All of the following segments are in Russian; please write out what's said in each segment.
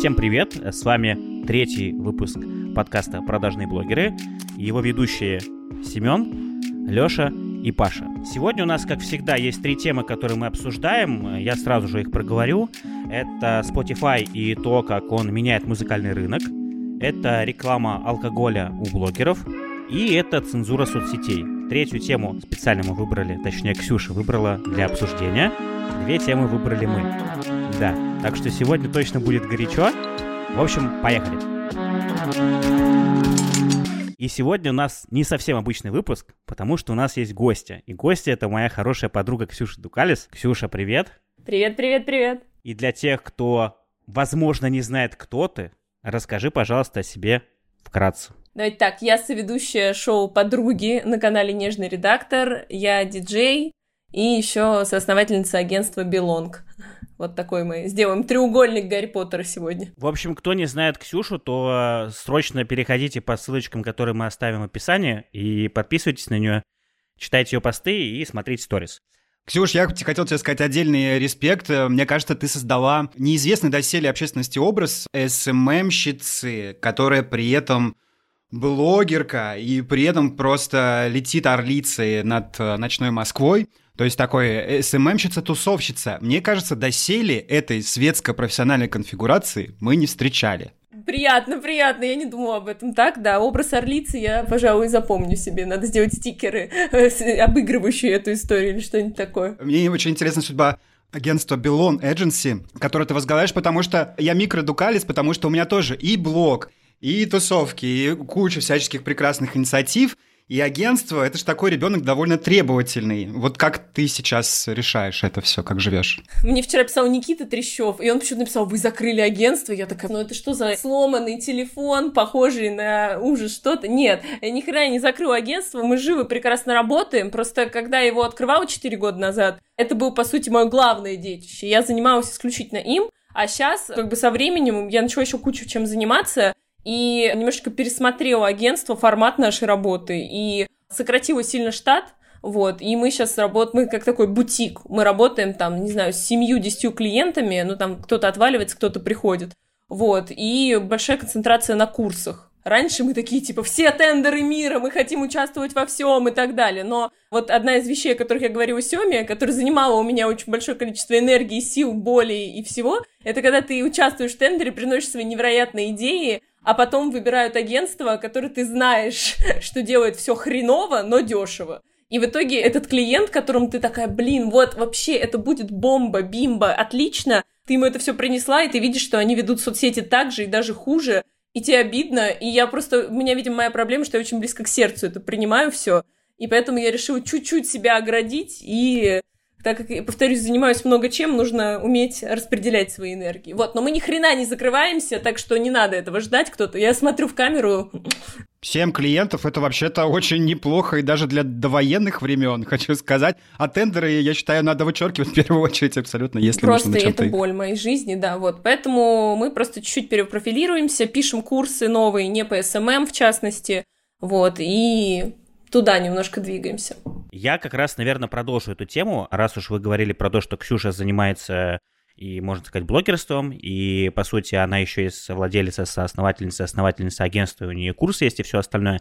Всем привет! С вами третий выпуск подкаста «Продажные блогеры». Его ведущие Семен, Леша и Паша. Сегодня у нас, как всегда, есть три темы, которые мы обсуждаем. Я сразу же их проговорю. Это Spotify и то, как он меняет музыкальный рынок. Это реклама алкоголя у блогеров. И это цензура соцсетей. Третью тему специально мы выбрали, точнее Ксюша выбрала для обсуждения. Две темы выбрали мы. Да, так что сегодня точно будет горячо. В общем, поехали. И сегодня у нас не совсем обычный выпуск, потому что у нас есть гостья. И гостья — это моя хорошая подруга Ксюша Дукалис. Ксюша, привет. Привет, привет, привет. И для тех, кто, возможно, не знает, кто ты, расскажи, пожалуйста, о себе вкратце. Давайте так, я соведущая шоу «Подруги» на канале «Нежный редактор», я диджей и еще соосновательница агентства «Белонг». Вот такой мы сделаем треугольник Гарри Поттера сегодня. В общем, кто не знает Ксюшу, то э, срочно переходите по ссылочкам, которые мы оставим в описании, и подписывайтесь на нее, читайте ее посты и смотрите сторис. Ксюш, я хотел тебе сказать отдельный респект. Мне кажется, ты создала неизвестный доселе общественности образ СММщицы, которая при этом блогерка и при этом просто летит орлицей над э, ночной Москвой. То есть такой СММщица-тусовщица. Мне кажется, доселе этой светско-профессиональной конфигурации мы не встречали. Приятно, приятно. Я не думала об этом так, да. Образ орлицы я, пожалуй, запомню себе. Надо сделать стикеры, обыгрывающие эту историю или что-нибудь такое. Мне очень интересна судьба агентства Белон Agency, которое ты возглавляешь, потому что я микродукалис, потому что у меня тоже и блог, и тусовки, и куча всяческих прекрасных инициатив – и агентство, это же такой ребенок довольно требовательный. Вот как ты сейчас решаешь это все, как живешь? Мне вчера писал Никита Трещев, и он почему-то написал, вы закрыли агентство. Я такая, ну это что за сломанный телефон, похожий на ужас что-то? Нет, я ни хрена не закрыл агентство, мы живы, прекрасно работаем. Просто когда я его открывала 4 года назад, это был, по сути, мое главное детище. Я занималась исключительно им, а сейчас, как бы со временем, я начала еще кучу чем заниматься, и немножечко пересмотрела агентство, формат нашей работы, и сократила сильно штат, вот, и мы сейчас работаем, мы как такой бутик, мы работаем там, не знаю, с семью-десятью клиентами, ну там кто-то отваливается, кто-то приходит, вот, и большая концентрация на курсах. Раньше мы такие, типа, все тендеры мира, мы хотим участвовать во всем и так далее. Но вот одна из вещей, о которых я говорила Семе, которая занимала у меня очень большое количество энергии, сил, боли и всего, это когда ты участвуешь в тендере, приносишь свои невероятные идеи, а потом выбирают агентство, которое ты знаешь, что делает все хреново, но дешево. И в итоге этот клиент, которому ты такая, блин, вот вообще это будет бомба, бимба, отлично, ты ему это все принесла, и ты видишь, что они ведут соцсети так же и даже хуже, и тебе обидно, и я просто, у меня, видимо, моя проблема, что я очень близко к сердцу это принимаю все, и поэтому я решила чуть-чуть себя оградить и так как, повторюсь, занимаюсь много чем, нужно уметь распределять свои энергии. Вот, но мы ни хрена не закрываемся, так что не надо этого ждать кто-то. Я смотрю в камеру. Семь клиентов это вообще-то очень неплохо, и даже для довоенных времен, хочу сказать. А тендеры, я считаю, надо вычеркивать в первую очередь абсолютно, если просто нужно это боль моей жизни, да, вот. Поэтому мы просто чуть-чуть перепрофилируемся, пишем курсы новые, не по SMM в частности, вот, и туда немножко двигаемся. Я как раз, наверное, продолжу эту тему, раз уж вы говорили про то, что Ксюша занимается и, можно сказать, блогерством, и, по сути, она еще и владелица, соосновательница, основательница агентства, у нее курсы есть и все остальное.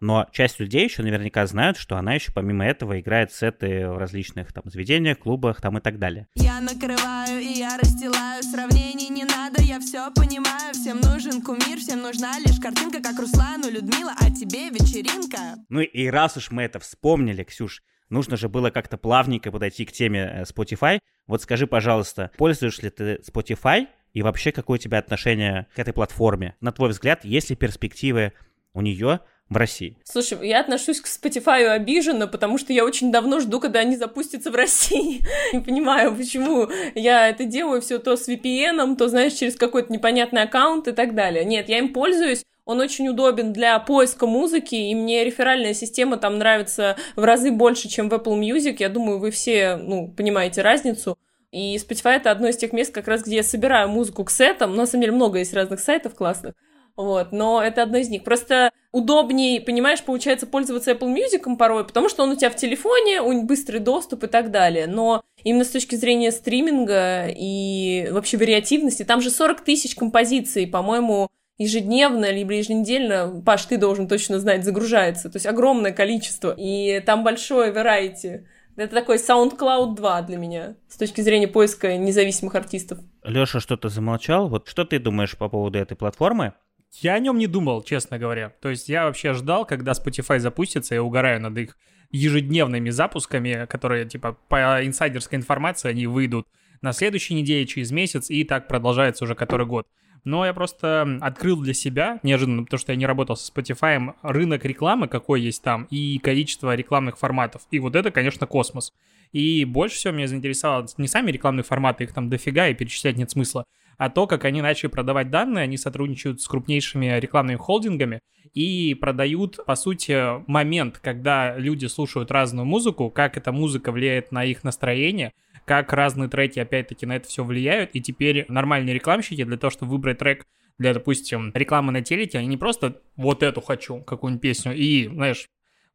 Но часть людей еще наверняка знают, что она еще помимо этого играет сеты в различных там заведениях, клубах там и так далее. Я накрываю и я расстилаю, сравнений не надо, я все понимаю. Всем нужен кумир, всем нужна лишь картинка, как Руслану, Людмила, а тебе вечеринка. Ну и раз уж мы это вспомнили, Ксюш, нужно же было как-то плавненько подойти к теме э, Spotify. Вот скажи, пожалуйста, пользуешь ли ты Spotify и вообще какое у тебя отношение к этой платформе? На твой взгляд, есть ли перспективы у нее в России? Слушай, я отношусь к Spotify обиженно, потому что я очень давно жду, когда они запустятся в России. Не понимаю, почему я это делаю все то с VPN, то, знаешь, через какой-то непонятный аккаунт и так далее. Нет, я им пользуюсь, он очень удобен для поиска музыки, и мне реферальная система там нравится в разы больше, чем в Apple Music. Я думаю, вы все, ну, понимаете разницу. И Spotify — это одно из тех мест, как раз, где я собираю музыку к сетам. Но, на самом деле, много есть разных сайтов классных. Вот, но это одно из них. Просто удобнее, понимаешь, получается пользоваться Apple Music порой, потому что он у тебя в телефоне, у быстрый доступ и так далее. Но именно с точки зрения стриминга и вообще вариативности. Там же 40 тысяч композиций, по-моему, ежедневно, либо еженедельно, Паш, ты должен точно знать, загружается. То есть огромное количество. И там большое variety. Это такой SoundCloud 2 для меня, с точки зрения поиска независимых артистов. Леша что-то замолчал. Вот что ты думаешь по поводу этой платформы? Я о нем не думал, честно говоря. То есть я вообще ждал, когда Spotify запустится, я угораю над их ежедневными запусками, которые, типа, по инсайдерской информации, они выйдут на следующей неделе, через месяц, и так продолжается уже который год. Но я просто открыл для себя, неожиданно, потому что я не работал со Spotify, рынок рекламы, какой есть там, и количество рекламных форматов. И вот это, конечно, космос. И больше всего меня заинтересовало не сами рекламные форматы, их там дофига, и перечислять нет смысла, а то, как они начали продавать данные, они сотрудничают с крупнейшими рекламными холдингами и продают, по сути, момент, когда люди слушают разную музыку, как эта музыка влияет на их настроение, как разные треки, опять-таки, на это все влияют, и теперь нормальные рекламщики для того, чтобы выбрать трек для, допустим, рекламы на телеке, они не просто вот эту хочу, какую-нибудь песню, и, знаешь,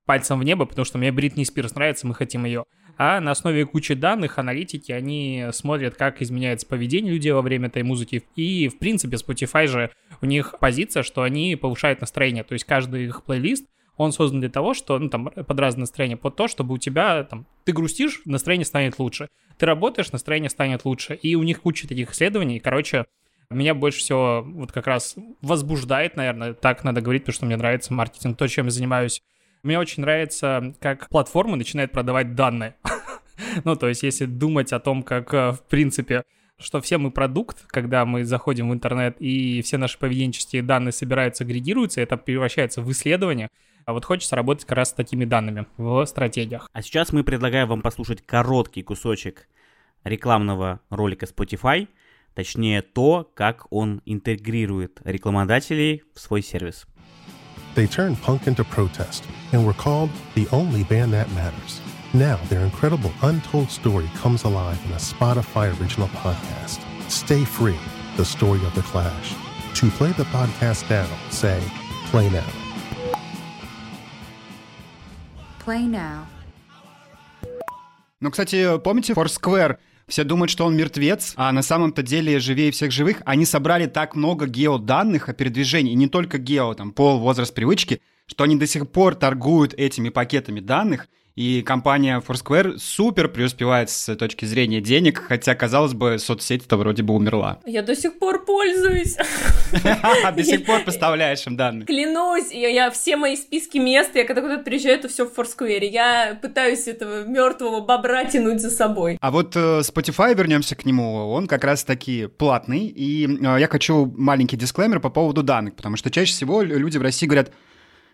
пальцем в небо, потому что мне Бритни Спирс нравится, мы хотим ее. А на основе кучи данных аналитики они смотрят, как изменяется поведение людей во время этой музыки. И, в принципе, Spotify же у них позиция, что они повышают настроение. То есть каждый их плейлист он создан для того, что, ну, там, под разное настроение, под то, чтобы у тебя, там, ты грустишь, настроение станет лучше. Ты работаешь, настроение станет лучше. И у них куча таких исследований. Короче, меня больше всего вот как раз возбуждает, наверное, так надо говорить, потому что мне нравится маркетинг, то, чем я занимаюсь мне очень нравится, как платформа начинает продавать данные. ну, то есть, если думать о том, как, э, в принципе, что все мы продукт, когда мы заходим в интернет, и все наши поведенческие данные собираются, агрегируются, это превращается в исследование. А вот хочется работать как раз с такими данными в стратегиях. А сейчас мы предлагаем вам послушать короткий кусочек рекламного ролика Spotify, точнее то, как он интегрирует рекламодателей в свой сервис. They turned punk into protest and were called the only band that matters. Now their incredible untold story comes alive in a Spotify original podcast. Stay Free, the story of the Clash. To play the podcast now, say, play now. Play now. Ну, кстати, помните Foursquare? Все думают, что он мертвец, а на самом-то деле живее всех живых. Они собрали так много геоданных о передвижении, не только гео, там, пол, возраст, привычки, что они до сих пор торгуют этими пакетами данных – и компания Foursquare супер преуспевает с точки зрения денег, хотя, казалось бы, соцсеть-то вроде бы умерла. Я до сих пор пользуюсь. До сих пор поставляешь им данные. Клянусь, я все мои списки мест, я когда куда-то приезжаю, это все в Foursquare. Я пытаюсь этого мертвого бобра тянуть за собой. А вот э, Spotify, вернемся к нему, он как раз таки платный. И э, я хочу маленький дисклеймер по поводу данных, потому что чаще всего люди в России говорят,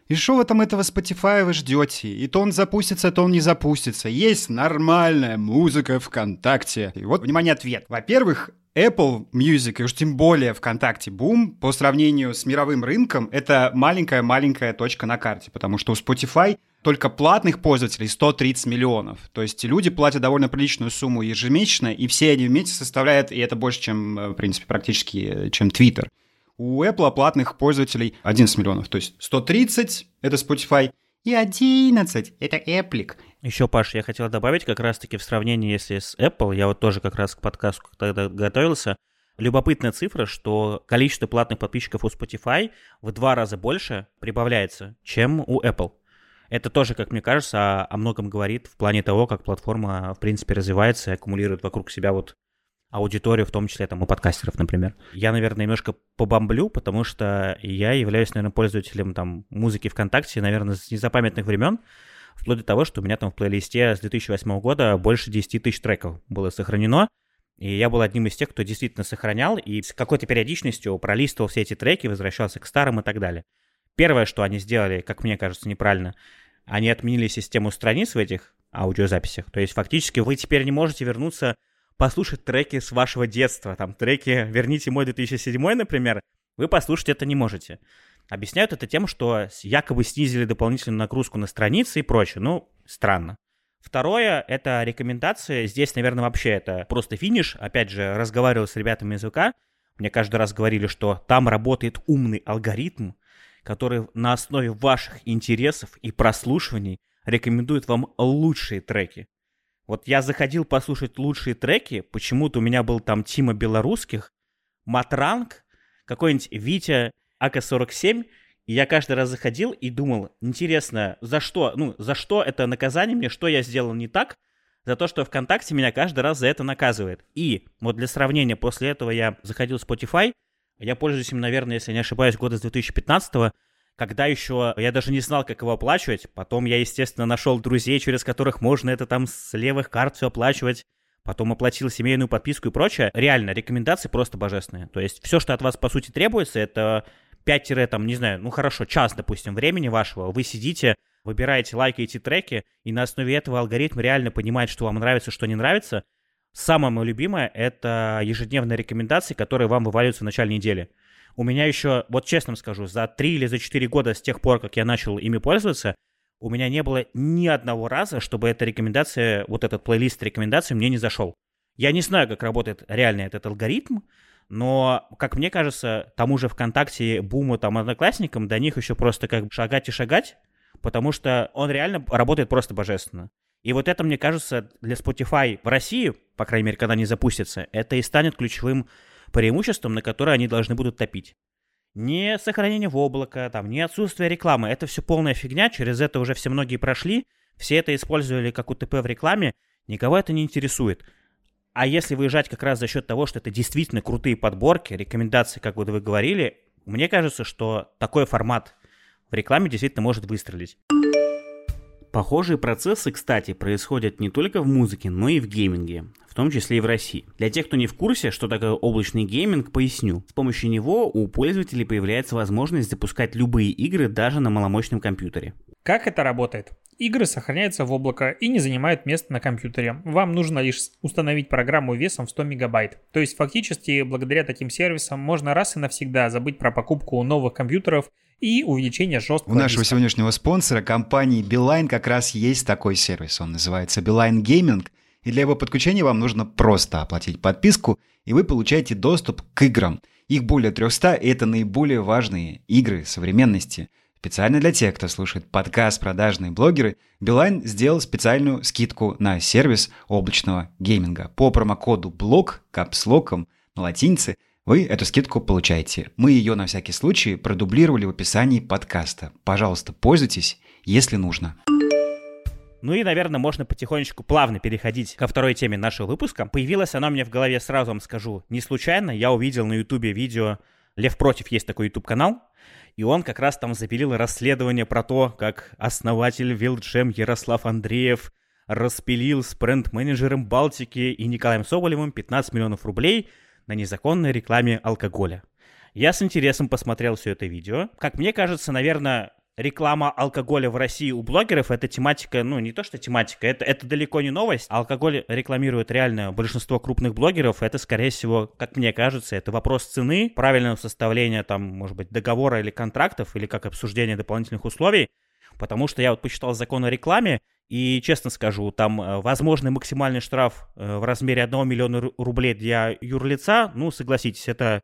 и что вы там этого Spotify вы ждете? И то он запустится, то он не запустится. Есть нормальная музыка ВКонтакте. И вот, внимание, ответ. Во-первых, Apple Music, и уж тем более ВКонтакте Boom, по сравнению с мировым рынком, это маленькая-маленькая точка на карте, потому что у Spotify только платных пользователей 130 миллионов. То есть люди платят довольно приличную сумму ежемесячно, и все они вместе составляют, и это больше, чем, э, в принципе, практически, э, чем Twitter. У Apple платных пользователей 11 миллионов. То есть 130 — это Spotify, и 11 — это Apple. Еще, Паш, я хотел добавить как раз-таки в сравнении, если с Apple, я вот тоже как раз к подкасту тогда готовился, любопытная цифра, что количество платных подписчиков у Spotify в два раза больше прибавляется, чем у Apple. Это тоже, как мне кажется, о, о многом говорит в плане того, как платформа, в принципе, развивается и аккумулирует вокруг себя вот аудиторию, в том числе там у подкастеров, например. Я, наверное, немножко побомблю, потому что я являюсь, наверное, пользователем там музыки ВКонтакте, наверное, с незапамятных времен, вплоть до того, что у меня там в плейлисте с 2008 года больше 10 тысяч треков было сохранено, и я был одним из тех, кто действительно сохранял и с какой-то периодичностью пролистывал все эти треки, возвращался к старым и так далее. Первое, что они сделали, как мне кажется, неправильно, они отменили систему страниц в этих аудиозаписях. То есть фактически вы теперь не можете вернуться послушать треки с вашего детства, там треки «Верните мой 2007», например, вы послушать это не можете. Объясняют это тем, что якобы снизили дополнительную нагрузку на страницы и прочее. Ну, странно. Второе — это рекомендации. Здесь, наверное, вообще это просто финиш. Опять же, разговаривал с ребятами из ВК. Мне каждый раз говорили, что там работает умный алгоритм, который на основе ваших интересов и прослушиваний рекомендует вам лучшие треки. Вот я заходил послушать лучшие треки, почему-то у меня был там Тима Белорусских, Матранг, какой-нибудь Витя АК-47, и я каждый раз заходил и думал, интересно, за что, ну, за что это наказание мне, что я сделал не так, за то, что ВКонтакте меня каждый раз за это наказывает. И вот для сравнения, после этого я заходил в Spotify, я пользуюсь им, наверное, если не ошибаюсь, года с 2015 когда еще я даже не знал, как его оплачивать. Потом я, естественно, нашел друзей, через которых можно это там с левых карт все оплачивать. Потом оплатил семейную подписку и прочее. Реально, рекомендации просто божественные. То есть все, что от вас, по сути, требуется, это 5 там, не знаю, ну хорошо, час, допустим, времени вашего. Вы сидите, выбираете, лайкаете треки, и на основе этого алгоритм реально понимает, что вам нравится, что не нравится. Самое мое любимое — это ежедневные рекомендации, которые вам вываливаются в начале недели. У меня еще, вот честно скажу, за 3 или за 4 года с тех пор, как я начал ими пользоваться, у меня не было ни одного раза, чтобы эта рекомендация, вот этот плейлист рекомендаций мне не зашел. Я не знаю, как работает реально этот алгоритм, но, как мне кажется, тому же ВКонтакте, Буму, там, Одноклассникам, до них еще просто как шагать и шагать, потому что он реально работает просто божественно. И вот это, мне кажется, для Spotify в России, по крайней мере, когда они запустятся, это и станет ключевым преимуществом, на которое они должны будут топить. Не сохранение в облако, там, не отсутствие рекламы. Это все полная фигня, через это уже все многие прошли, все это использовали как УТП в рекламе, никого это не интересует. А если выезжать как раз за счет того, что это действительно крутые подборки, рекомендации, как вот вы говорили, мне кажется, что такой формат в рекламе действительно может выстрелить. Похожие процессы, кстати, происходят не только в музыке, но и в гейминге, в том числе и в России. Для тех, кто не в курсе, что такое облачный гейминг, поясню. С помощью него у пользователей появляется возможность запускать любые игры даже на маломощном компьютере. Как это работает? Игры сохраняются в облако и не занимают места на компьютере. Вам нужно лишь установить программу весом в 100 мегабайт. То есть фактически благодаря таким сервисам можно раз и навсегда забыть про покупку новых компьютеров и увеличение жесткого У нашего диска. сегодняшнего спонсора, компании Beeline, как раз есть такой сервис. Он называется Beeline Gaming. И для его подключения вам нужно просто оплатить подписку, и вы получаете доступ к играм. Их более 300, и это наиболее важные игры современности. Специально для тех, кто слушает подкаст «Продажные блогеры», Билайн сделал специальную скидку на сервис облачного гейминга. По промокоду BLOG, капслоком, на латинице, вы эту скидку получаете. Мы ее на всякий случай продублировали в описании подкаста. Пожалуйста, пользуйтесь, если нужно. Ну и, наверное, можно потихонечку плавно переходить ко второй теме нашего выпуска. Появилась она у меня в голове, сразу вам скажу, не случайно. Я увидел на ютубе видео «Лев против» есть такой ютуб-канал, и он как раз там запилил расследование про то, как основатель Вилджем Ярослав Андреев распилил с бренд-менеджером Балтики и Николаем Соболевым 15 миллионов рублей на незаконной рекламе алкоголя. Я с интересом посмотрел все это видео. Как мне кажется, наверное, реклама алкоголя в России у блогеров это тематика, ну не то что тематика, это, это далеко не новость. Алкоголь рекламирует реально большинство крупных блогеров. Это, скорее всего, как мне кажется, это вопрос цены, правильного составления там, может быть, договора или контрактов, или как обсуждение дополнительных условий. Потому что я вот почитал закон о рекламе, и честно скажу, там э, возможный максимальный штраф э, в размере 1 миллиона рублей для юрлица, ну, согласитесь, это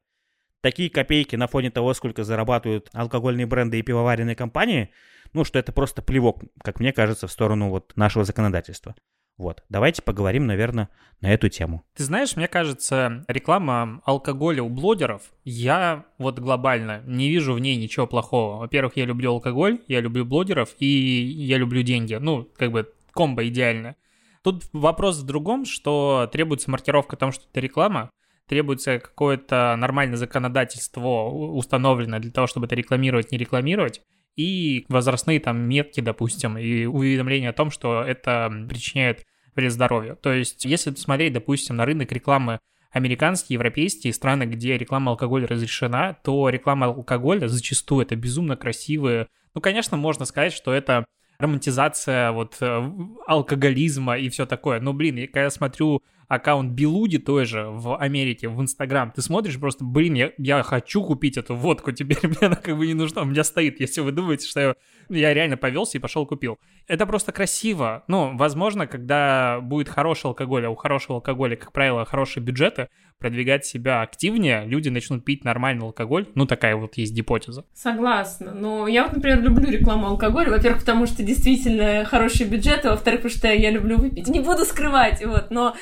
такие копейки на фоне того, сколько зарабатывают алкогольные бренды и пивоваренные компании, ну, что это просто плевок, как мне кажется, в сторону вот нашего законодательства. Вот, давайте поговорим, наверное, на эту тему. Ты знаешь, мне кажется, реклама алкоголя у блогеров, я вот глобально не вижу в ней ничего плохого. Во-первых, я люблю алкоголь, я люблю блогеров и я люблю деньги. Ну, как бы комбо идеально. Тут вопрос в другом, что требуется маркировка о том, что это реклама, требуется какое-то нормальное законодательство установлено для того, чтобы это рекламировать, не рекламировать, и возрастные там метки, допустим, и уведомления о том, что это причиняет вред здоровью. То есть, если смотреть, допустим, на рынок рекламы американские, европейские страны, где реклама алкоголя разрешена, то реклама алкоголя зачастую это безумно красивые. Ну, конечно, можно сказать, что это романтизация вот э, алкоголизма и все такое. Но, блин, когда я смотрю аккаунт Белуди той же в Америке, в Инстаграм, ты смотришь просто, блин, я, я хочу купить эту водку, теперь мне она как бы не нужна, у меня стоит, если вы думаете, что я, я реально повелся и пошел купил. Это просто красиво. Ну, возможно, когда будет хороший алкоголь, а у хорошего алкоголя, как правило, хорошие бюджеты, продвигать себя активнее, люди начнут пить нормальный алкоголь. Ну, такая вот есть гипотеза. Согласна. Но я вот, например, люблю рекламу алкоголя. Во-первых, потому что действительно хорошие бюджеты, во-вторых, потому что я люблю выпить. Не буду скрывать, вот. Но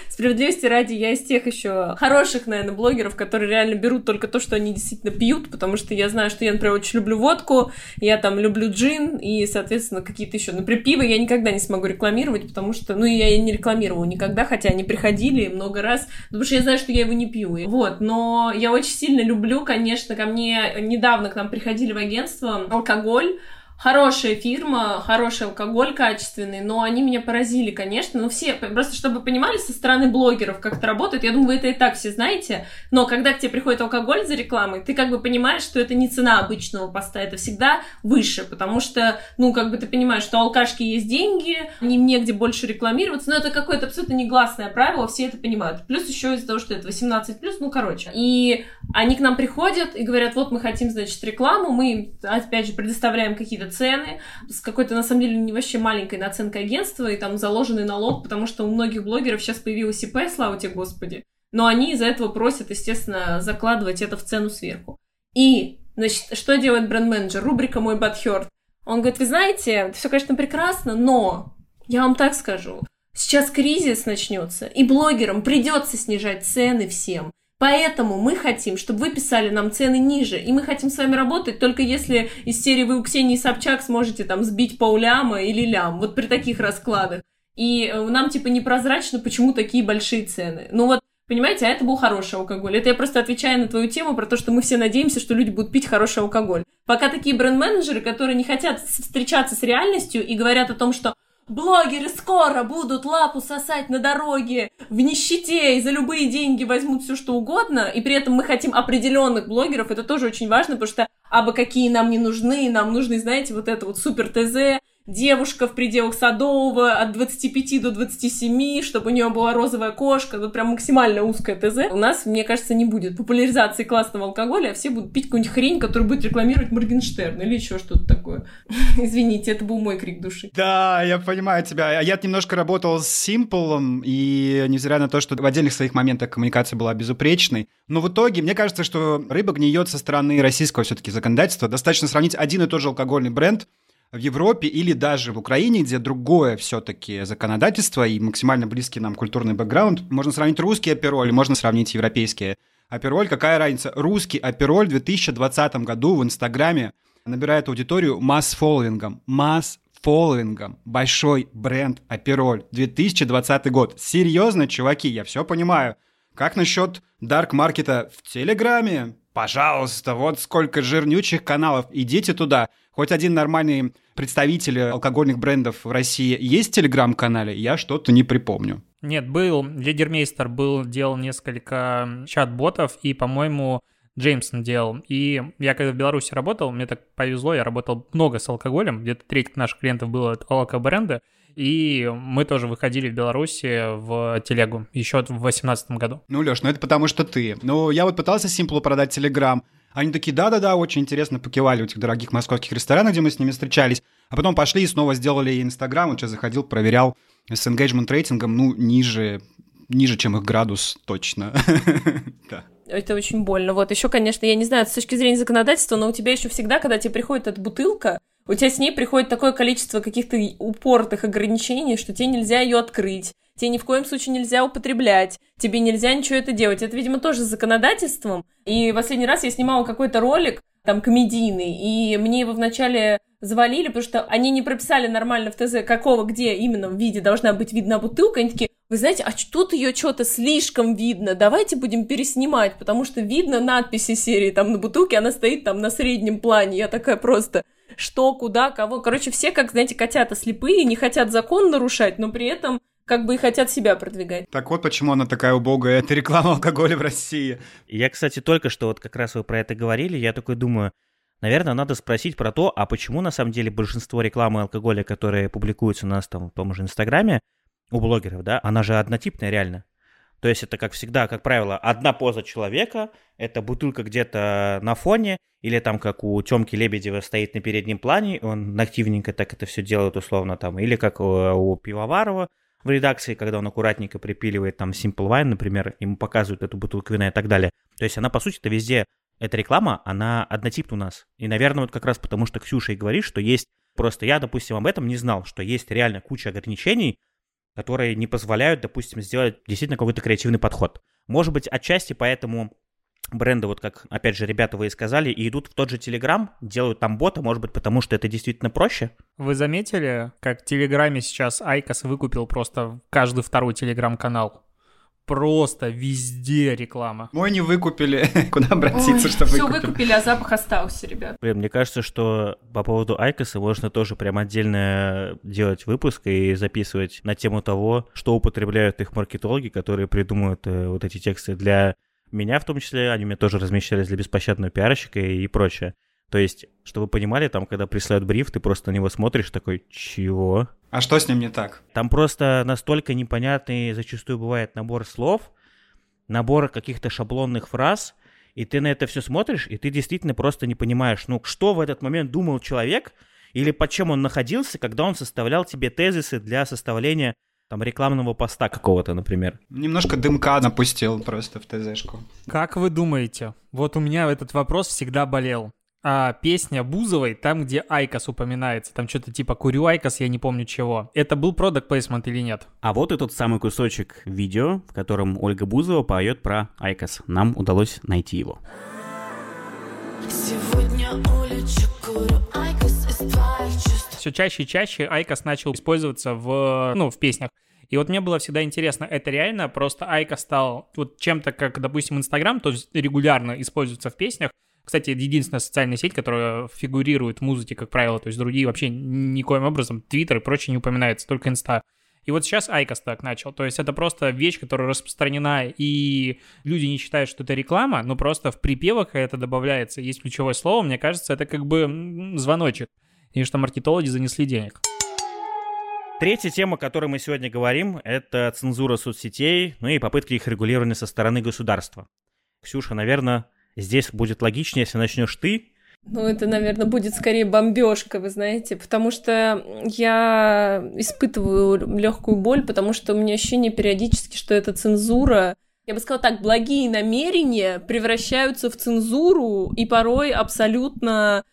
справедливости ради, я из тех еще хороших, наверное, блогеров, которые реально берут только то, что они действительно пьют, потому что я знаю, что я, например, очень люблю водку, я там люблю джин, и, соответственно, какие-то еще, например, пиво я никогда не смогу рекламировать, потому что, ну, я не рекламировала никогда, хотя они приходили много раз, потому что я знаю, что я его не пью. Вот, но я очень сильно люблю, конечно, ко мне недавно к нам приходили в агентство алкоголь, хорошая фирма, хороший алкоголь качественный, но они меня поразили, конечно. Ну, все, просто чтобы понимали, со стороны блогеров, как это работает, я думаю, вы это и так все знаете, но когда к тебе приходит алкоголь за рекламой, ты как бы понимаешь, что это не цена обычного поста, это всегда выше, потому что, ну, как бы ты понимаешь, что у алкашки есть деньги, им негде больше рекламироваться, но это какое-то абсолютно негласное правило, все это понимают. Плюс еще из-за того, что это 18+, ну, короче. И они к нам приходят и говорят, вот мы хотим, значит, рекламу, мы, опять же, предоставляем какие-то цены с какой-то, на самом деле, не вообще маленькой наценкой агентства, и там заложенный налог, потому что у многих блогеров сейчас появилась ИП, слава тебе, Господи. Но они из-за этого просят, естественно, закладывать это в цену сверху. И, значит, что делает бренд-менеджер? Рубрика «Мой бадхерт». Он говорит, вы знаете, все, конечно, прекрасно, но я вам так скажу, сейчас кризис начнется, и блогерам придется снижать цены всем. Поэтому мы хотим, чтобы вы писали нам цены ниже, и мы хотим с вами работать только если из серии вы у Ксении Собчак сможете там сбить полляма или лям, вот при таких раскладах. И э, нам типа непрозрачно, почему такие большие цены. Ну вот, понимаете, а это был хороший алкоголь. Это я просто отвечаю на твою тему про то, что мы все надеемся, что люди будут пить хороший алкоголь. Пока такие бренд-менеджеры, которые не хотят встречаться с реальностью и говорят о том, что Блогеры скоро будут лапу сосать на дороге. В нищете и за любые деньги возьмут все что угодно, и при этом мы хотим определенных блогеров, это тоже очень важно, потому что абы какие нам не нужны, нам нужны, знаете, вот это вот супер ТЗ, девушка в пределах Садового от 25 до 27, чтобы у нее была розовая кошка, вот прям максимально узкая ТЗ. У нас, мне кажется, не будет популяризации классного алкоголя, а все будут пить какую-нибудь хрень, которую будет рекламировать Моргенштерн или еще что-то такое. Извините, это был мой крик души. Да, я понимаю тебя. Я немножко работал с Симплом, и невзирая на то, что в отдельных своих моментах коммуникация была безупречной, но в итоге, мне кажется, что рыба гниет со стороны российского все-таки законодательства. Достаточно сравнить один и тот же алкогольный бренд – в Европе или даже в Украине, где другое все-таки законодательство и максимально близкий нам культурный бэкграунд, можно сравнить русский апероль, можно сравнить европейские апероль. Какая разница? Русский апероль в 2020 году в Инстаграме набирает аудиторию масс-фолловингом. Масс-фолловингом. Большой бренд апероль. 2020 год. Серьезно, чуваки, я все понимаю. Как насчет дарк-маркета в Телеграме? Пожалуйста, вот сколько жирнючих каналов. Идите туда. Хоть один нормальный представитель алкогольных брендов в России есть в Телеграм-канале? Я что-то не припомню. Нет, был, Лидермейстер был, делал несколько чат-ботов, и, по-моему, Джеймсон делал. И я когда в Беларуси работал, мне так повезло, я работал много с алкоголем, где-то треть наших клиентов было от алкобренда, и мы тоже выходили в Беларуси в телегу еще в 2018 году. Ну, Леш, ну это потому что ты. Ну, я вот пытался Симплу продать Телеграм, они такие, да-да-да, очень интересно покивали у этих дорогих московских ресторанов, где мы с ними встречались. А потом пошли и снова сделали Инстаграм. Вот сейчас заходил, проверял с engagement рейтингом, ну, ниже, ниже, чем их градус точно. да. Это очень больно. Вот еще, конечно, я не знаю, с точки зрения законодательства, но у тебя еще всегда, когда тебе приходит эта бутылка, у тебя с ней приходит такое количество каких-то упоротых ограничений, что тебе нельзя ее открыть, тебе ни в коем случае нельзя употреблять, тебе нельзя ничего это делать. Это, видимо, тоже с законодательством. И в последний раз я снимала какой-то ролик, там, комедийный, и мне его вначале завалили, потому что они не прописали нормально в ТЗ, какого, где именно в виде должна быть видна бутылка. Они такие, вы знаете, а тут ее что-то слишком видно, давайте будем переснимать, потому что видно надписи серии там на бутылке, она стоит там на среднем плане. Я такая просто, что, куда, кого. Короче, все, как, знаете, котята слепые, не хотят закон нарушать, но при этом как бы и хотят себя продвигать. Так вот почему она такая убогая, это реклама алкоголя в России. Я, кстати, только что вот как раз вы про это говорили, я такой думаю, наверное, надо спросить про то, а почему на самом деле большинство рекламы алкоголя, которые публикуются у нас там в том же Инстаграме, у блогеров, да, она же однотипная реально. То есть это, как всегда, как правило, одна поза человека, это бутылка где-то на фоне, или там, как у Тёмки Лебедева стоит на переднем плане, он активненько так это все делает условно там, или как у, у Пивоварова в редакции, когда он аккуратненько припиливает там Simple Wine, например, ему показывают эту бутылку вина и так далее. То есть она, по сути, это везде, эта реклама, она однотипна у нас. И, наверное, вот как раз потому, что Ксюша и говорит, что есть, просто я, допустим, об этом не знал, что есть реально куча ограничений, которые не позволяют, допустим, сделать действительно какой-то креативный подход. Может быть, отчасти поэтому бренды, вот как, опять же, ребята вы и сказали, и идут в тот же Телеграм, делают там бота, может быть, потому что это действительно проще? Вы заметили, как в Телеграме сейчас IQOS выкупил просто каждый второй Телеграм-канал? Просто везде реклама. Мой не выкупили. Куда обратиться, Ой, чтобы Все выкупили? выкупили, а запах остался, ребят. Блин, мне кажется, что по поводу Айкоса можно тоже прям отдельно делать выпуск и записывать на тему того, что употребляют их маркетологи, которые придумывают э, вот эти тексты для меня в том числе, они мне тоже размещались для беспощадного пиарщика и прочее. То есть, чтобы вы понимали, там, когда присылают бриф, ты просто на него смотришь такой, чего? А что с ним не так? Там просто настолько непонятный зачастую бывает набор слов, набор каких-то шаблонных фраз, и ты на это все смотришь, и ты действительно просто не понимаешь, ну, что в этот момент думал человек, или под чем он находился, когда он составлял тебе тезисы для составления там рекламного поста какого-то, например. Немножко дымка напустил просто в ТЗшку. Как вы думаете? Вот у меня этот вопрос всегда болел. А песня Бузовой, там, где IQOS упоминается, там что-то типа «Курю IQOS», я не помню чего. Это был product placement или нет? А вот и тот самый кусочек видео, в котором Ольга Бузова поет про IQOS. Нам удалось найти его. Сегодня улечу, курю IQOS из твоих чувств Все чаще и чаще IQOS начал использоваться в, ну, в песнях. И вот мне было всегда интересно, это реально просто IQOS стал вот чем-то, как, допустим, Инстаграм, то есть регулярно используется в песнях. Кстати, это единственная социальная сеть, которая фигурирует в музыке, как правило, то есть другие вообще никоим образом, Твиттер и прочее не упоминается, только Инста. И вот сейчас IQOS так начал. То есть это просто вещь, которая распространена, и люди не считают, что это реклама, но просто в припевах это добавляется. Есть ключевое слово, мне кажется, это как бы звоночек. И что маркетологи занесли денег. Третья тема, о которой мы сегодня говорим, это цензура соцсетей, ну и попытки их регулирования со стороны государства. Ксюша, наверное, здесь будет логичнее, если начнешь ты. Ну, это, наверное, будет скорее бомбежка, вы знаете, потому что я испытываю легкую боль, потому что у меня ощущение периодически, что эта цензура, я бы сказала так, благие намерения превращаются в цензуру и порой абсолютно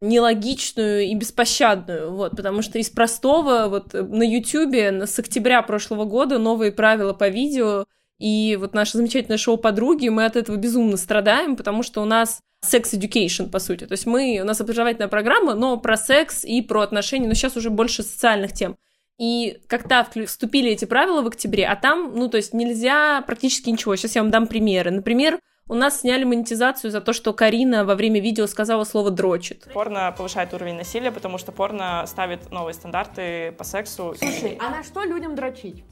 нелогичную и беспощадную, вот, потому что из простого, вот, на Ютубе с октября прошлого года новые правила по видео, и вот наше замечательное шоу «Подруги», мы от этого безумно страдаем, потому что у нас секс education, по сути. То есть мы, у нас образовательная программа, но про секс и про отношения, но сейчас уже больше социальных тем. И вклю- вступили эти правила в октябре, а там, ну, то есть нельзя практически ничего. Сейчас я вам дам примеры. Например, у нас сняли монетизацию за то, что Карина во время видео сказала слово «дрочит». Порно повышает уровень насилия, потому что порно ставит новые стандарты по сексу. Слушай, а на что людям дрочить?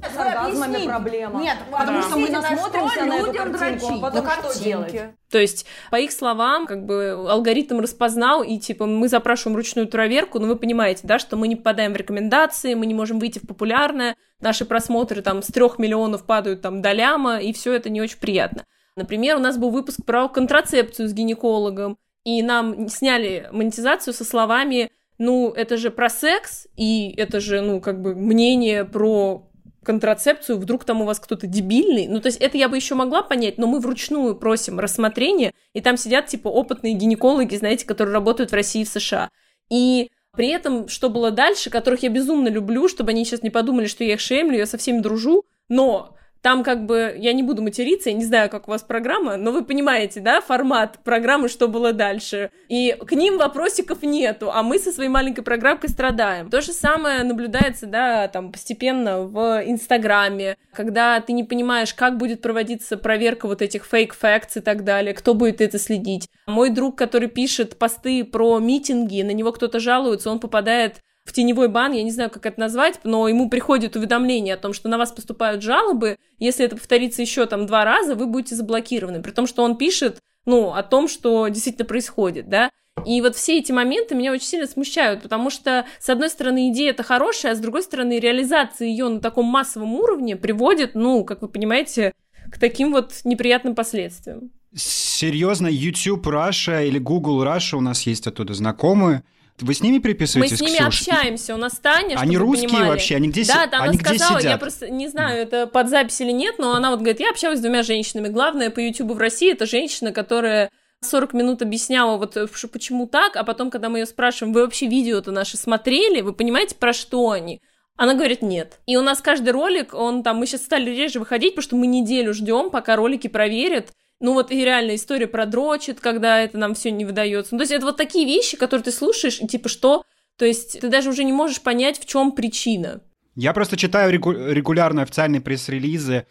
С оргазмами проблема. Нет, потому что мы насмотримся на эту людям картинку, а дрочить? потом На что делать? То есть, по их словам, как бы алгоритм распознал, и типа мы запрашиваем ручную проверку, но вы понимаете, да, что мы не попадаем в рекомендации, мы не можем выйти в популярное, наши просмотры там с трех миллионов падают там до ляма, и все это не очень приятно. Например, у нас был выпуск про контрацепцию с гинекологом, и нам сняли монетизацию со словами ну, это же про секс, и это же, ну, как бы мнение про контрацепцию, вдруг там у вас кто-то дебильный. Ну, то есть это я бы еще могла понять, но мы вручную просим рассмотрения, и там сидят, типа, опытные гинекологи, знаете, которые работают в России и в США. И при этом, что было дальше, которых я безумно люблю, чтобы они сейчас не подумали, что я их шеймлю, я со всеми дружу, но там как бы, я не буду материться, я не знаю, как у вас программа, но вы понимаете, да, формат программы, что было дальше. И к ним вопросиков нету, а мы со своей маленькой программкой страдаем. То же самое наблюдается, да, там постепенно в Инстаграме, когда ты не понимаешь, как будет проводиться проверка вот этих fake facts и так далее, кто будет это следить. Мой друг, который пишет посты про митинги, на него кто-то жалуется, он попадает в теневой бан, я не знаю, как это назвать, но ему приходит уведомление о том, что на вас поступают жалобы, если это повторится еще там два раза, вы будете заблокированы, при том, что он пишет, ну, о том, что действительно происходит, да, И вот все эти моменты меня очень сильно смущают, потому что, с одной стороны, идея это хорошая, а с другой стороны, реализация ее на таком массовом уровне приводит, ну, как вы понимаете, к таким вот неприятным последствиям. Серьезно, YouTube Russia или Google Russia у нас есть оттуда знакомые. Вы с ними Мы переписываетесь, с ними Ксюш? общаемся, у нас Таня, Они русские понимали. вообще? Они где, Да, да, она они где сказала, я сидят? просто не знаю, это под запись или нет, но она вот говорит, я общалась с двумя женщинами. Главное по Ютубу в России это женщина, которая 40 минут объясняла, вот э, почему так, а потом, когда мы ее спрашиваем, вы вообще видео-то наши смотрели, вы понимаете, про что они? Она говорит, нет. И у нас каждый ролик, он там, мы сейчас стали реже выходить, потому что мы неделю ждем, пока ролики проверят. Ну вот и реально история продрочит, когда это нам все не выдается. Ну, то есть это вот такие вещи, которые ты слушаешь, и типа что? То есть ты даже уже не можешь понять, в чем причина. Я просто читаю регу- регулярно официальные пресс-релизы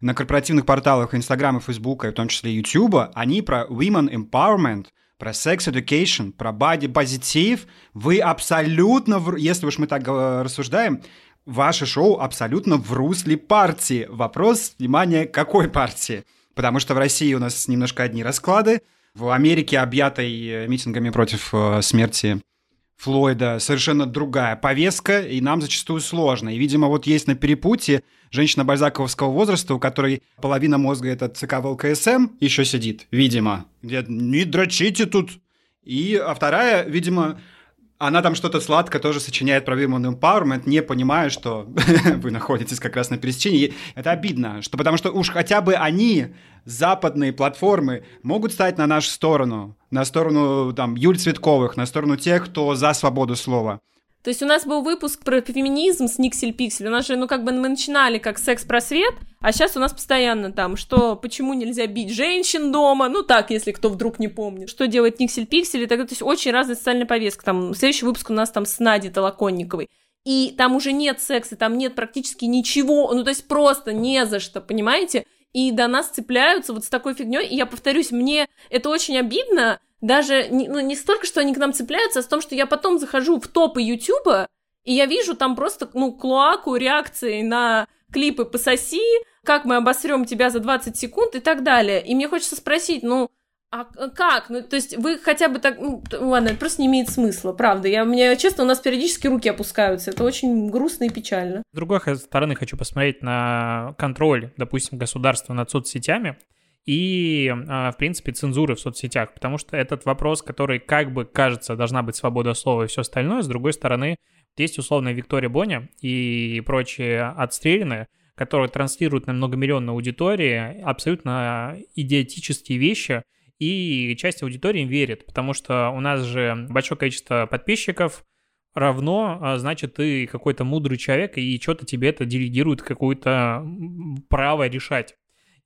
на корпоративных порталах Инстаграма, Фейсбука, в том числе Ютуба. Они про women empowerment, про sex education, про body positive. Вы абсолютно, в- если уж мы так рассуждаем, ваше шоу абсолютно в русле партии. Вопрос, внимание, какой партии? Потому что в России у нас немножко одни расклады, в Америке, объятой э, митингами против э, смерти Флойда совершенно другая повестка, и нам зачастую сложно. И, видимо, вот есть на перепутье женщина бальзаковского возраста, у которой половина мозга это ЦК ВЛКСМ еще сидит, видимо. Где не дрочите тут. И, а вторая, видимо, она там что-то сладко тоже сочиняет про women empowerment, не понимая, что вы находитесь как раз на пересечении. Это обидно, что потому что уж хотя бы они, западные платформы, могут стать на нашу сторону, на сторону там Юль Цветковых, на сторону тех, кто за свободу слова. То есть у нас был выпуск про феминизм с Никсель Пиксель. У нас же, ну, как бы мы начинали как секс-просвет, а сейчас у нас постоянно там, что, почему нельзя бить женщин дома, ну, так, если кто вдруг не помнит. Что делает Никсель Пиксель и так далее. То есть очень разная социальная повестка. Там, следующий выпуск у нас там с Надей Толоконниковой. И там уже нет секса, там нет практически ничего, ну, то есть просто не за что, понимаете? И до нас цепляются вот с такой фигней. И я повторюсь, мне это очень обидно, даже ну, не столько, что они к нам цепляются, а с том, что я потом захожу в топы Ютуба, и я вижу там просто, ну, клоаку реакции на клипы «Пососи», как мы обосрем тебя за 20 секунд и так далее. И мне хочется спросить, ну, а как? Ну, то есть вы хотя бы так... Ну, ладно, это просто не имеет смысла, правда. Я, мне, честно, у нас периодически руки опускаются. Это очень грустно и печально. С другой стороны, хочу посмотреть на контроль, допустим, государства над соцсетями и, а, в принципе, цензуры в соцсетях, потому что этот вопрос, который, как бы кажется, должна быть свобода слова и все остальное, с другой стороны, есть условно Виктория Боня и прочие отстрелянные, которые транслируют на многомиллионной аудитории абсолютно идиотические вещи, и часть аудитории им верит, потому что у нас же большое количество подписчиков, равно, а, значит, ты какой-то мудрый человек, и что-то тебе это делегирует какое-то право решать.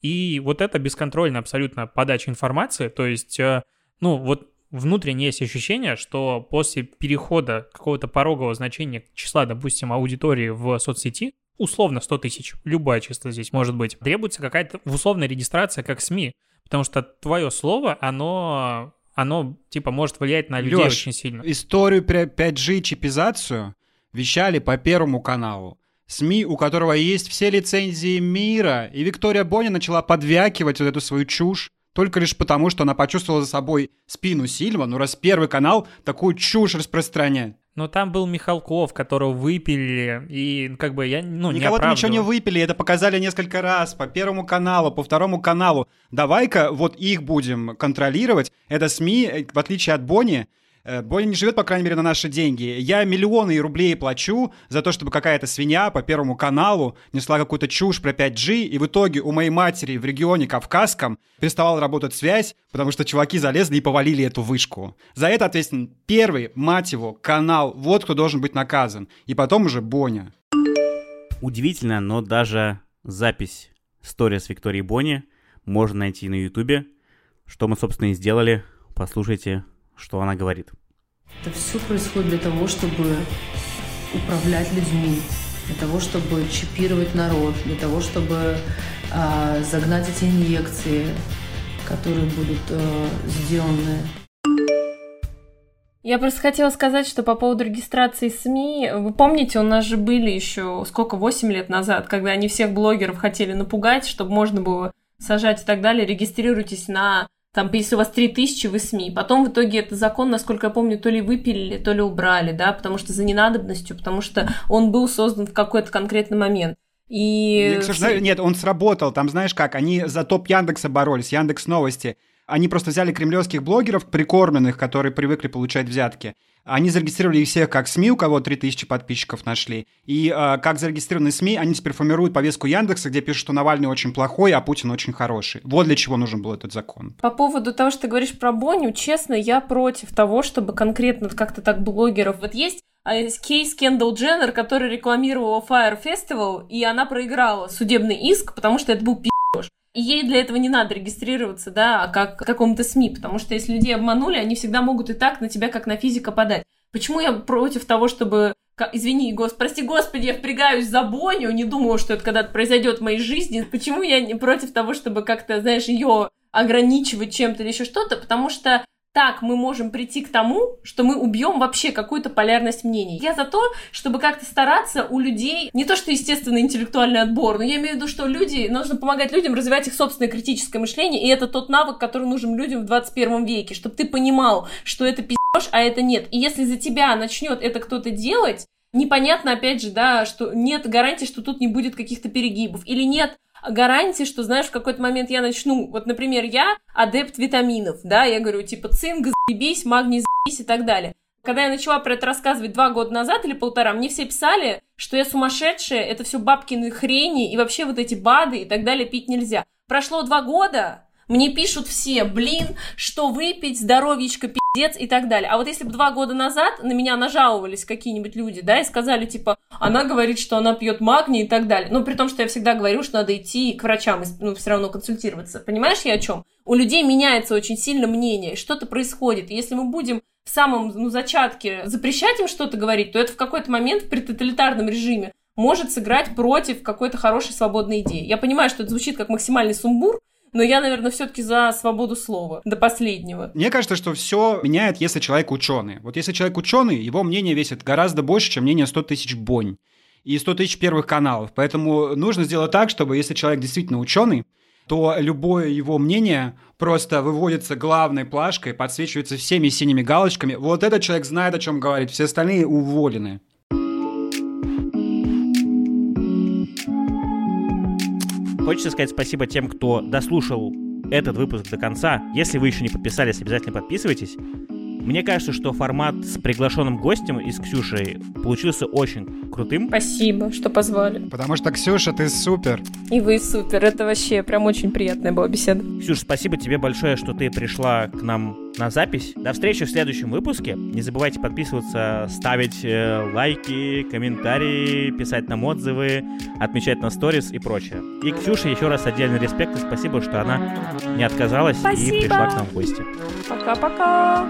И вот это бесконтрольная абсолютно подача информации, то есть, э, ну, вот внутренне есть ощущение, что после перехода какого-то порогового значения числа, допустим, аудитории в соцсети, условно 100 тысяч, любая чисто здесь может быть, требуется какая-то условная регистрация как СМИ, потому что твое слово, оно, оно типа может влиять на людей Лёш, очень сильно. Историю про 5G чипизацию вещали по Первому каналу. СМИ, у которого есть все лицензии мира, и Виктория Боня начала подвякивать вот эту свою чушь, только лишь потому, что она почувствовала за собой спину Сильва, ну раз Первый канал такую чушь распространяет. Но там был Михалков, которого выпили, и как бы я, ну, не Никого-то ничего не выпили, это показали несколько раз по Первому каналу, по Второму каналу. Давай-ка вот их будем контролировать. Это СМИ, э, в отличие от Бонни, э, Бонни не живет, по крайней мере, на наши деньги. Я миллионы рублей плачу за то, чтобы какая-то свинья по Первому каналу несла какую-то чушь про 5G, и в итоге у моей матери в регионе Кавказском переставала работать связь, потому что чуваки залезли и повалили эту вышку. За это ответственен первый, мать его, канал. Вот кто должен быть наказан. И потом уже Боня. Удивительно, но даже запись сторис Виктории Бони можно найти на Ютубе. Что мы, собственно, и сделали. Послушайте, что она говорит. Это все происходит для того, чтобы управлять людьми, для того, чтобы чипировать народ, для того, чтобы а, загнать эти инъекции, которые будут а, сделаны Я просто хотела сказать, что по поводу регистрации СМИ, вы помните, у нас же были еще сколько, 8 лет назад, когда они всех блогеров хотели напугать, чтобы можно было сажать и так далее, регистрируйтесь на там, если у вас 3000, вы СМИ. Потом в итоге этот закон, насколько я помню, то ли выпилили, то ли убрали, да, потому что за ненадобностью, потому что он был создан в какой-то конкретный момент. И... Нет, нет, он сработал. Там, знаешь как, они за топ Яндекса боролись, Яндекс Новости. Они просто взяли кремлевских блогеров, прикормленных, которые привыкли получать взятки. Они зарегистрировали их всех как СМИ, у кого 3000 подписчиков нашли. И э, как зарегистрированные СМИ, они теперь формируют повестку Яндекса, где пишут, что Навальный очень плохой, а Путин очень хороший. Вот для чего нужен был этот закон. По поводу того, что ты говоришь про Боню, честно, я против того, чтобы конкретно как-то так блогеров... Вот есть а, кейс Кендалл Дженнер, который рекламировала Fire Festival, и она проиграла судебный иск, потому что это был пи***ж. Ей для этого не надо регистрироваться, да, а как какому-то СМИ, потому что если людей обманули, они всегда могут и так на тебя, как на физика, подать. Почему я против того, чтобы Извини, гос, прости господи, я впрягаюсь за Боню, не думаю, что это когда-то произойдет в моей жизни. Почему я не против того, чтобы как-то, знаешь, ее ограничивать чем-то или еще что-то? Потому что так мы можем прийти к тому, что мы убьем вообще какую-то полярность мнений. Я за то, чтобы как-то стараться у людей, не то что естественный интеллектуальный отбор, но я имею в виду, что люди, нужно помогать людям развивать их собственное критическое мышление, и это тот навык, который нужен людям в 21 веке, чтобы ты понимал, что это пиздешь, а это нет. И если за тебя начнет это кто-то делать, непонятно, опять же, да, что нет гарантии, что тут не будет каких-то перегибов, или нет гарантии, что, знаешь, в какой-то момент я начну, вот, например, я адепт витаминов, да, я говорю, типа, цинк, заебись, магний, заебись и так далее. Когда я начала про это рассказывать два года назад или полтора, мне все писали, что я сумасшедшая, это все бабкины хрени, и вообще вот эти БАДы и так далее пить нельзя. Прошло два года, мне пишут все, блин, что выпить, здоровьечко, пиздец и так далее. А вот если бы два года назад на меня нажаловались какие-нибудь люди, да, и сказали, типа, она говорит, что она пьет магний и так далее. Ну, при том, что я всегда говорю, что надо идти к врачам, ну, все равно консультироваться. Понимаешь, я о чем? У людей меняется очень сильно мнение, что-то происходит. И если мы будем в самом ну, зачатке запрещать им что-то говорить, то это в какой-то момент при тоталитарном режиме может сыграть против какой-то хорошей свободной идеи. Я понимаю, что это звучит как максимальный сумбур, но я, наверное, все-таки за свободу слова до последнего. Мне кажется, что все меняет, если человек ученый. Вот если человек ученый, его мнение весит гораздо больше, чем мнение 100 тысяч бонь и 100 тысяч первых каналов. Поэтому нужно сделать так, чтобы если человек действительно ученый, то любое его мнение просто выводится главной плашкой, подсвечивается всеми синими галочками. Вот этот человек знает, о чем говорит, все остальные уволены. Хочется сказать спасибо тем, кто дослушал этот выпуск до конца. Если вы еще не подписались, обязательно подписывайтесь. Мне кажется, что формат с приглашенным гостем и с Ксюшей получился очень крутым. Спасибо, что позвали. Потому что, Ксюша, ты супер. И вы супер. Это вообще прям очень приятная была беседа. Ксюша, спасибо тебе большое, что ты пришла к нам на запись. До встречи в следующем выпуске. Не забывайте подписываться, ставить э, лайки, комментарии, писать нам отзывы, отмечать на сторис и прочее. И Ксюше еще раз отдельный респект и спасибо, что она не отказалась спасибо. и пришла к нам в гости. Пока-пока.